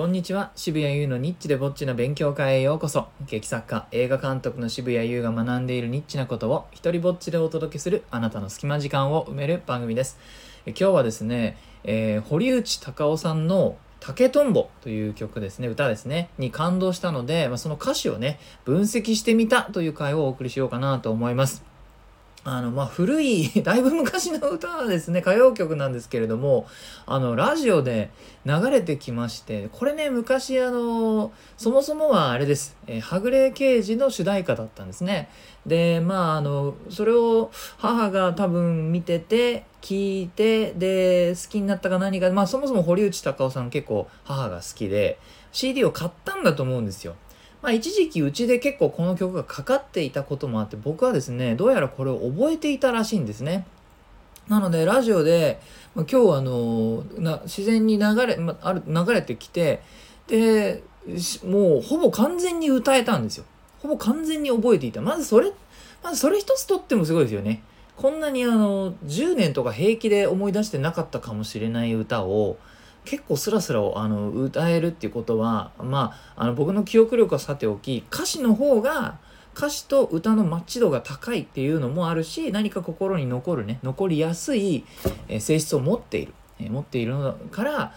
こんにちは。渋谷優のニッチでぼっちの勉強会へようこそ。劇作家映画監督の渋谷優が学んでいるニッチなことを一人ぼっちでお届けするあなたの隙間時間を埋める番組です。今日はですね、えー堀内孝雄さんの竹とんぼという曲ですね、歌ですね、に感動したので、まあ、その歌詞をね、分析してみたという回をお送りしようかなと思います。あの、まあ、古い、だいぶ昔の歌ですね、歌謡曲なんですけれども、あの、ラジオで流れてきまして、これね、昔、あの、そもそもはあれです、えーはぐれ刑事の主題歌だったんですね。で、まあ、あの、それを母が多分見てて、聞いて、で、好きになったか何か、まあ、そもそも堀内孝雄さん結構母が好きで、CD を買ったんだと思うんですよ。まあ、一時期うちで結構この曲がかかっていたこともあって僕はですねどうやらこれを覚えていたらしいんですね。なのでラジオで、まあ、今日あのな自然に流れ,、まあ、る流れてきてでもうほぼ完全に歌えたんですよ。ほぼ完全に覚えていた。まずそれまずそれ一つとってもすごいですよね。こんなにあの10年とか平気で思い出してなかったかもしれない歌を結構スラスラをあの歌えるっていうことはまああの僕の記憶力はさておき歌詞の方が歌詞と歌のマッチ度が高いっていうのもあるし何か心に残るね残りやすい、性質を持っている、え持っているのから、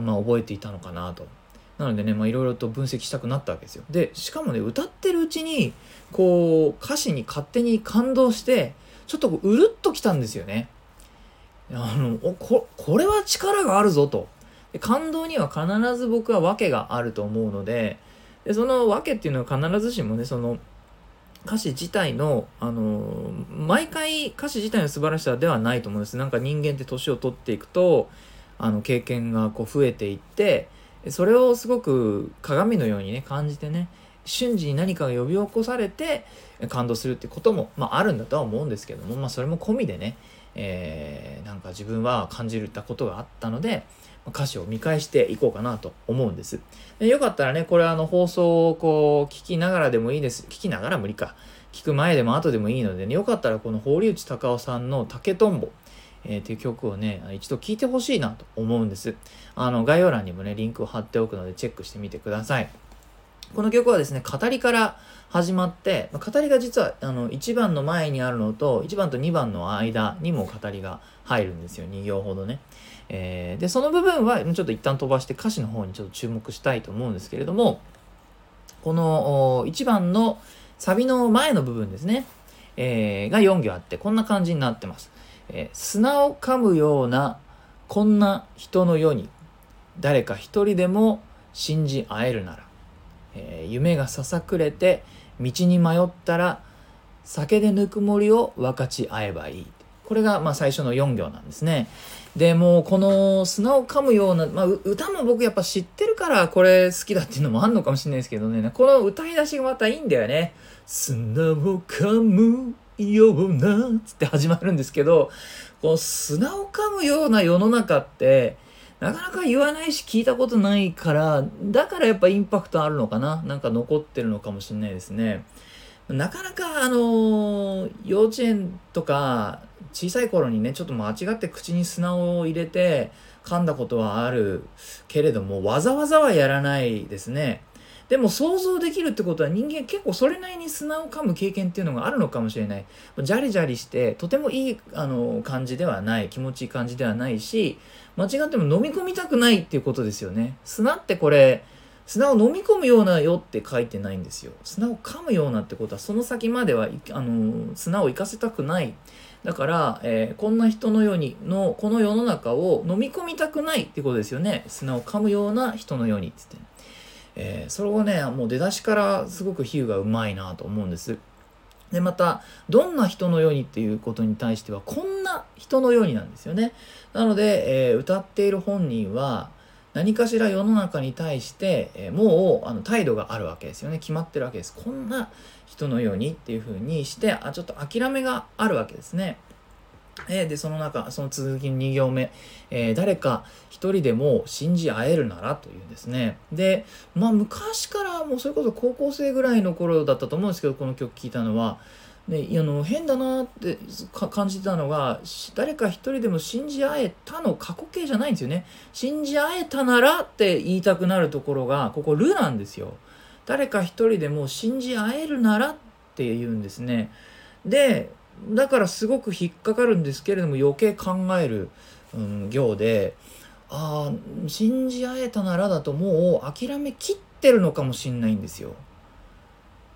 まあ、覚えていたのかなと。なのでね、まあ、いろいろと分析したくなったわけですよ。で、しかもね、歌ってるうちに、こう、歌詞に勝手に感動して、ちょっとこうるっときたんですよね。あの、ここれは力があるぞと。で感動には必ず僕は訳があると思うのででその訳っていうのは必ずしもねその歌詞自体のあの毎回歌詞自体の素晴らしさではないと思うんです。なんか人間って年を取っていくとあの経験がこう増えていってそれをすごく鏡のようにね感じてね瞬時に何かが呼び起こされて感動するってことも、まあ、あるんだとは思うんですけども、まあ、それも込みでね、えーなんか自分は感じるったことがあったので歌詞を見返していこうかなと思うんです。でよかったらね、これあの放送をこう聞きながらでもいいです。聞きながら無理か。聞く前でも後でもいいのでね、よかったらこの堀内孝雄さんの竹とんぼ、えーっていう曲をね、一度聴いてほしいなと思うんです。あの概要欄にもね、リンクを貼っておくのでチェックしてみてください。この曲はですね、語りから始まって、語りが実はあの1番の前にあるのと、1番と2番の間にも語りが入るんですよ、2行ほどね。えーで、その部分はちょっと一旦飛ばして歌詞の方にちょっと注目したいと思うんですけれども、この1番のサビの前の部分ですね、えーが4行あって、こんな感じになってます。えー砂を噛むようなこんな人の世に誰か一人でも信じ合えるなら、えー夢がささくれて道に迷ったら酒でぬくもりを分かち合えばいい。これがまあ最初の4行なんですね。でもうこの砂を噛むような、まあ、歌も僕やっぱ知ってるからこれ好きだっていうのもあんのかもしれないですけどね。この歌い出しがまたいいんだよね。砂を噛むようなつって始まるんですけどこの砂を噛むような世の中ってなかなか言わないし聞いたことないからだからやっぱインパクトあるのかな。なんか残ってるのかもしれないですね。なかなかあの幼稚園とか小さい頃にねちょっと間違って口に砂を入れて噛んだことはあるけれどもわざわざはやらないですね。でも想像できるってことは人間結構それなりに砂を噛む経験っていうのがあるのかもしれない。ジャリジャリしてとてもいいあの感じではない気持ちいい感じではないし間違っても飲み込みたくないっていうことですよね。砂ってこれ砂を飲み込むようなよって書いてないんですよ。砂を噛むようなってことはその先まではあの砂を行かせたくない。だから、えーこんな人のようにのこの世の中を飲み込みたくないってことですよね。砂を噛むような人のようにっつって、えーそれをねもう出だしからすごく比喩がうまいなと思うんです。でまたどんな人のようにっていうことに対してはこんな人のようになんですよね。なので、えー歌っている本人は何かしら世の中に対して、えーもうあの態度があるわけですよね。決まってるわけです。こんな人のようにっていうふうにしてあちょっと諦めがあるわけですね。えーでその中その続きの2行目、えー誰か一人でも信じ合えるならというんですね。でまあ昔からもうそれこそ高校生ぐらいの頃だったと思うんですけどこの曲聴いたのは。であの変だなって感じたのが誰か一人でも信じ合えたの過去形じゃないんですよね。信じ合えたならって言いたくなるところがここ「る」なんですよ。誰か一人でも信じ合えるならって言うんですね。でだからすごく引っかかるんですけれども余計考える、うん、行でああ信じ合えたならだともう諦めきってるのかもしんないんですよ。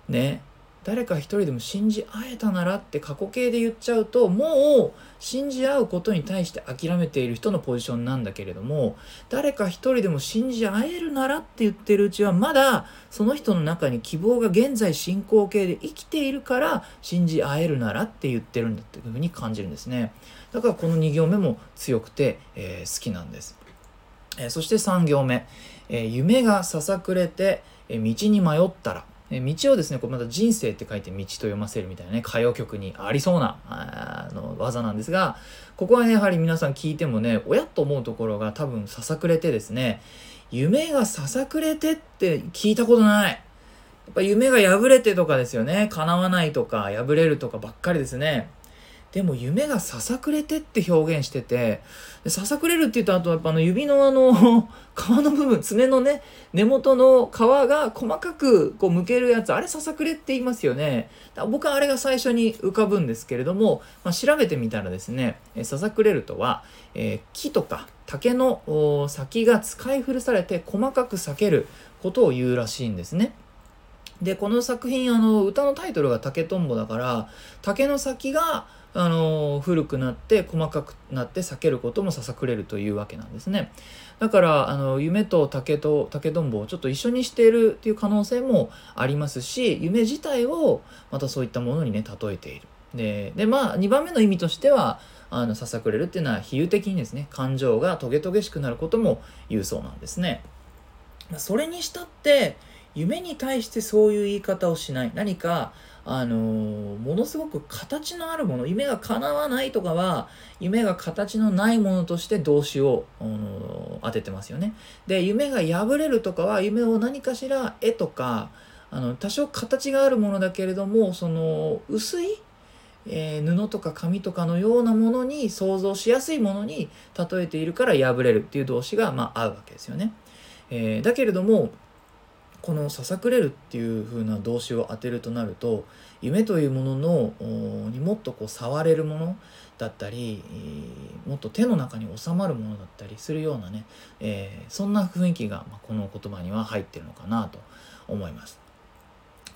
ね。誰か一人でも信じ合えたならって過去形で言っちゃうともう信じ合うことに対して諦めている人のポジションなんだけれども誰か一人でも信じ合えるならって言ってるうちはまだその人の中に希望が現在進行形で生きているから信じ合えるならって言ってるんだっていうふうに感じるんですね。だからこの2行目も強くて、えー、好きなんです、えー、そして3行目、えー、夢がささくれて、え道に迷ったら。道をですね、こうまた人生って書いて道と読ませるみたいなね、歌謡曲にありそうなあの技なんですが、ここはね、やはり皆さん聞いてもね、親と思うところが多分ささくれてですね、夢がささくれてって聞いたことない。やっぱ夢が破れてとかですよね。叶わないとか破れるとかばっかりですね。でも夢がささくれてって表現してて、ささくれるって言うと、あとやっぱあの指のあの 皮の部分、爪のね、根元の皮が細かくこう剥けるやつ、あれささくれって言いますよね。僕はあれが最初に浮かぶんですけれども、まあ、調べてみたらですね、ささくれるとは、えー、木とか竹の先が使い古されて細かく裂けることを言うらしいんですね。で、この作品、あの、歌のタイトルが竹とんぼだから、竹の先があの古くなって細かくなって避けることもささくれるというわけなんですね。だからあの夢と竹と竹とんぼをちょっと一緒にしているっていう可能性もありますし夢自体をまたそういったものにね例えている。ででまあ2番目の意味としてはあのささくれるっていうのは比喩的にですね感情がトゲトゲしくなることも言うそうなんですね。それにしたって夢に対してそういう言い方をしない何かあのものすごく形のあるもの夢が叶わないとかは夢が形のないものとして動詞を、あの当ててますよね。で夢が破れるとかは夢を何かしら絵とかあの多少形があるものだけれどもその薄いえー、布とか紙とかのようなものに想像しやすいものに例えているから破れるっていう動詞が、まあ、合うわけですよね。えー、だけれどもこのささくれるっていう風な動詞を当てるとなると夢というもののにもっとこう触れるものだったりもっと手の中に収まるものだったりするようなね、えー、そんな雰囲気がこの言葉には入ってるのかなと思います。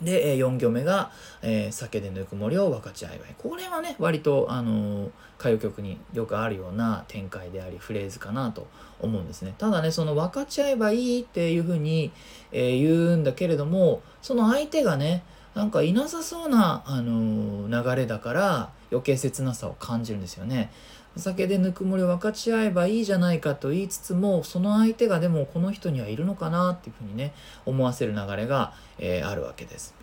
で、4行目が、えー、酒でぬくもりを分かち合えばいい。これはね、割と、あのー、歌謡曲によくあるような展開であり、フレーズかなと思うんですね。ただね、その分かち合えばいいっていうふうに、えー、言うんだけれども、その相手がね、なんかいなさそうな、あの流れだから余計切なさを感じるんですよね。お酒でぬくもりを分かち合えばいいじゃないかと言いつつもその相手がでもこの人にはいるのかなっていうふうにね思わせる流れが、えー、あるわけです。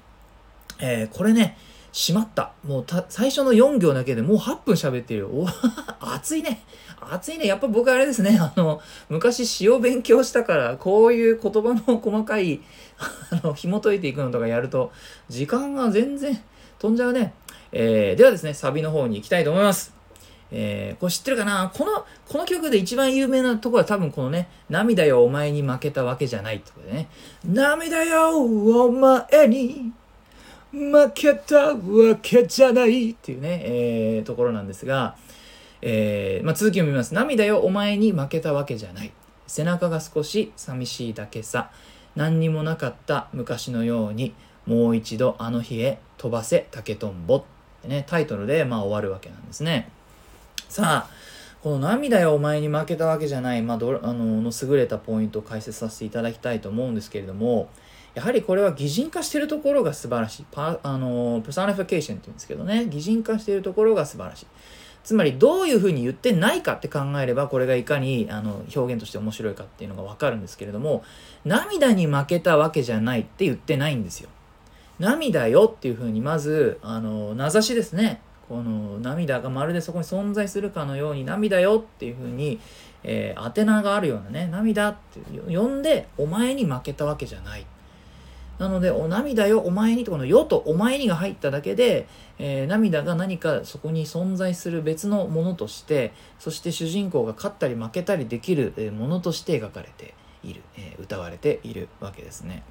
えー、これねしまった。もう最初の4行だけでもう8分喋ってるよ。お 熱いね。熱いね。やっぱ僕あれですね。あの、昔詩を勉強したから、こういう言葉の細かい、あの、紐解いていくのとかやると、時間が全然飛んじゃうね。えー、ではですね、サビの方に行きたいと思います。えー、これ知ってるかな？この、この曲で一番有名なところは多分このね、涙よお前に負けたわけじゃないってことでね。涙よお前に負けたわけじゃないっていうね、えー、ところなんですが、えー、まあ、続きを見ます。涙よお前に負けたわけじゃない。背中が少し寂しいだけさ。何にもなかった昔のようにもう一度あの日へ飛ばせ竹とんぼってね、タイトルでまあ終わるわけなんですね。さあ、この涙よお前に負けたわけじゃない、まあ、どあのの優れたポイントを解説させていただきたいと思うんですけれども、やはりこれは擬人化してるところが素晴らしい。パあのプサーニフィケーションって言うんですけどね、擬人化しているところが素晴らしい。つまりどういうふうに言ってないかって考えればこれがいかにあの表現として面白いかっていうのが分かるんですけれども涙に負けたわけじゃないって言ってないんですよ。涙よっていうふうにまずあの名指しですねこの涙がまるでそこに存在するかのように涙よっていうふうに、えー、宛名があるようなね涙って呼んでお前に負けたわけじゃないなので、お涙よ、お前にと、このよとお前にが入っただけで、えー、涙が何かそこに存在する別のものとして、そして主人公が勝ったり負けたりできるものとして描かれている、えー、歌われているわけですね。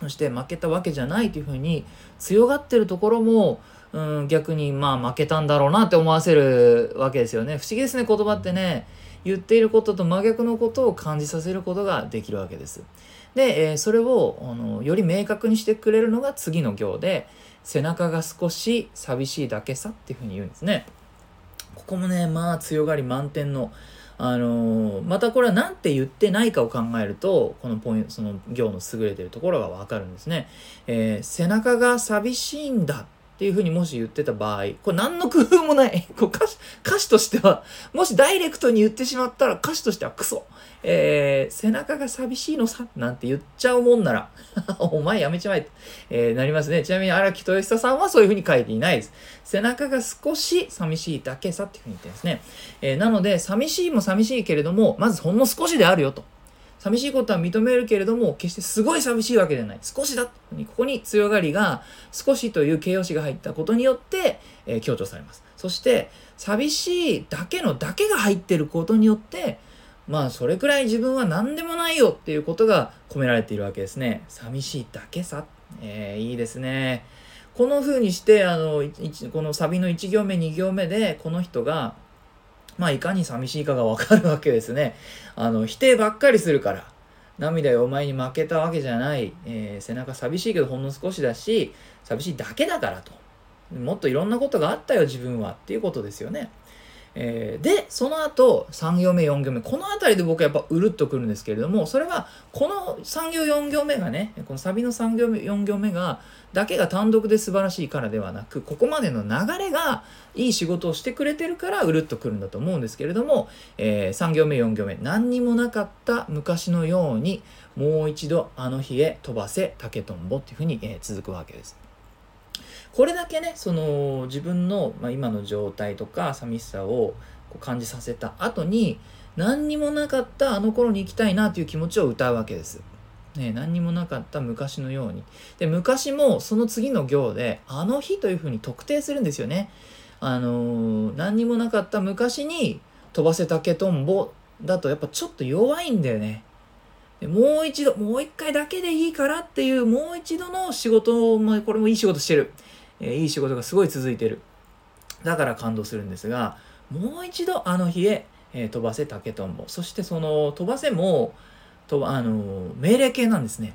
そして負けたわけじゃないというふうに強がってるところも、うん、逆にまあ負けたんだろうなって思わせるわけですよね。不思議ですね、言葉ってね。言っていることと真逆のことを感じさせることができるわけです。で、えー、それをあのより明確にしてくれるのが次の行で背中が少し寂しいだけさっていうふうに言うんですね。ここもねまあ強がり満点のあのー、またこれは何て言ってないかを考えるとこのポイントその行の優れてるところがわかるんですね。えー、背中が寂しいんだっていうふうにもし言ってた場合、これ何の工夫もない。こう歌詞歌詞としては、もしダイレクトに言ってしまったら歌詞としてはクソ。えー、背中が寂しいのさなんて言っちゃうもんなら お前やめちまえって、えー、なりますね。ちなみに荒木豊久さんはそういうふうに書いていないです。背中が少し寂しいだけさっていうふうに言ってるんですね。えー、なので、寂しいも寂しいけれども、まずほんの少しであるよと。寂しいことは認めるけれども、決してすごい寂しいわけじゃない。少しだ。ここに強がりが、少しという形容詞が入ったことによって、えー、強調されます。そして、寂しいだけのだけが入ってることによって、まあ、それくらい自分は何でもないよっていうことが込められているわけですね。寂しいだけさ。えー、いいですね。この風にして、あの、このサビの1行目、2行目で、この人が、まあ、いかに寂しいかがわかるわけですね。あの、否定ばっかりするから。涙よお前に負けたわけじゃない。えー、背中寂しいけどほんの少しだし、寂しいだけだからと。もっといろんなことがあったよ、自分は。っていうことですよね。えー、で、その後、3行目、4行目、この辺りで僕はやっぱうるっとくるんですけれども、それは、この3行、4行目がね、このサビの3行目、4行目が、だけが単独で素晴らしいからではなく、ここまでの流れがいい仕事をしてくれてるから、うるっとくるんだと思うんですけれども、えー、3行目、4行目、何にもなかった昔のように、もう一度あの日へ飛ばせ、竹とんぼっていうふうに、えー、続くわけです。これだけねその自分の、まあ、今の状態とか寂しさをこう感じさせた後に何にもなかったあの頃に行きたいなという気持ちを歌うわけです。ね、何にもなかった昔のように。で、昔もその次の行で、あの日というふうに特定するんですよね。あのー、何にもなかった昔に飛ばせ竹とんぼだとやっぱちょっと弱いんだよね。でもう一度、もう一回だけでいいからっていう、もう一度の仕事も、これもいい仕事してる。え、いい仕事がすごい続いてる。だから感動するんですが、もう一度あの日へ、え、飛ばせ竹とんぼ。そしてその飛ばせも、とあの命令形なんですね。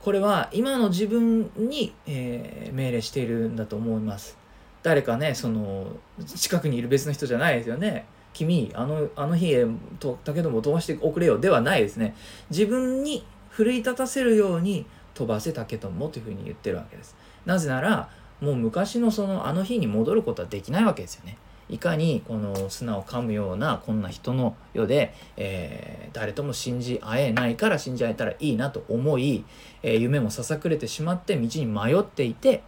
これは今の自分に、えー、命令しているんだと思います。誰かね、その近くにいる別の人じゃないですよね。君、あのあの日へと竹とんぼ飛ばしておくれよではないですね。自分に奮い立たせるように飛ばせ竹とんぼというふうに言ってるわけです。なぜなら、もう昔のそのあの日に戻ることはできないわけですよね。いかにこの砂を噛むようなこんな人の世で、えー、誰とも信じ合えないから信じ合えたらいいなと思い、えー、夢もささくれてしまって道に迷っていて、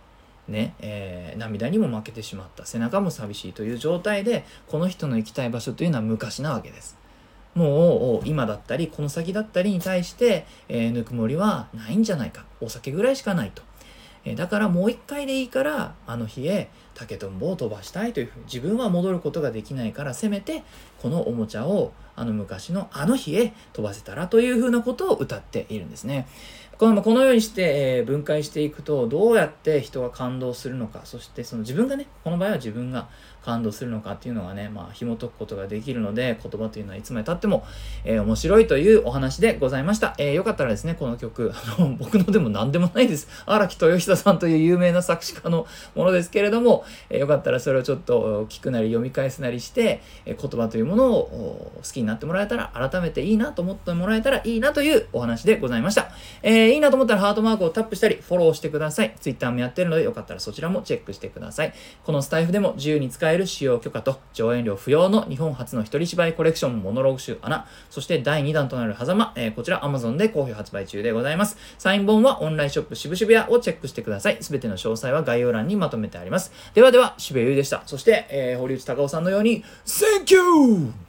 ねえー、涙にも負けてしまった背中も寂しいという状態でこの人の行きたい場所というのは昔なわけです。もう今だったりこの先だったりに対して、えぬくもりはないんじゃないかお酒ぐらいしかないと。だからもう一回でいいからあの日へ竹とんぼを飛ばしたいというふうに自分は戻ることができないからせめてこのおもちゃをあの昔のあの日へ飛ばせたらというふうなことを歌っているんですね。このこのようにして、えー、分解していくとどうやって人が感動するのかそしてその自分がねこの場合は自分が感動するのかっていうのがね、まあ、紐解くことができるので言葉というのはいつまでたっても、えー、面白いというお話でございました、えー、よかったらですねこの曲あの僕のでも何でもないです荒木豊久さんという有名な作詞家のものですけれども、えー、よかったらそれをちょっと聞くなり読み返すなりして、え言葉というものを好きになってもらえたら改めていいなと思ってもらえたらいいなというお話でございました、えー、いいなと思ったらハートマークをタップしたり、フォローしてください。Twitter もやってるので、よかったらそちらもチェックしてください。このスタイフでも自由に使える使用許可と、上演料不要の日本初の一人芝居コレクションモノローグ集穴、そして第2弾となる狭間、えー、こちら Amazon で好評発売中でございます。サイン本はオンラインショップ渋々屋をチェックしてください。すべての詳細は概要欄にまとめてあります。ではでは、渋谷優でした。そして、えー、堀内隆夫さんのように、Thank you!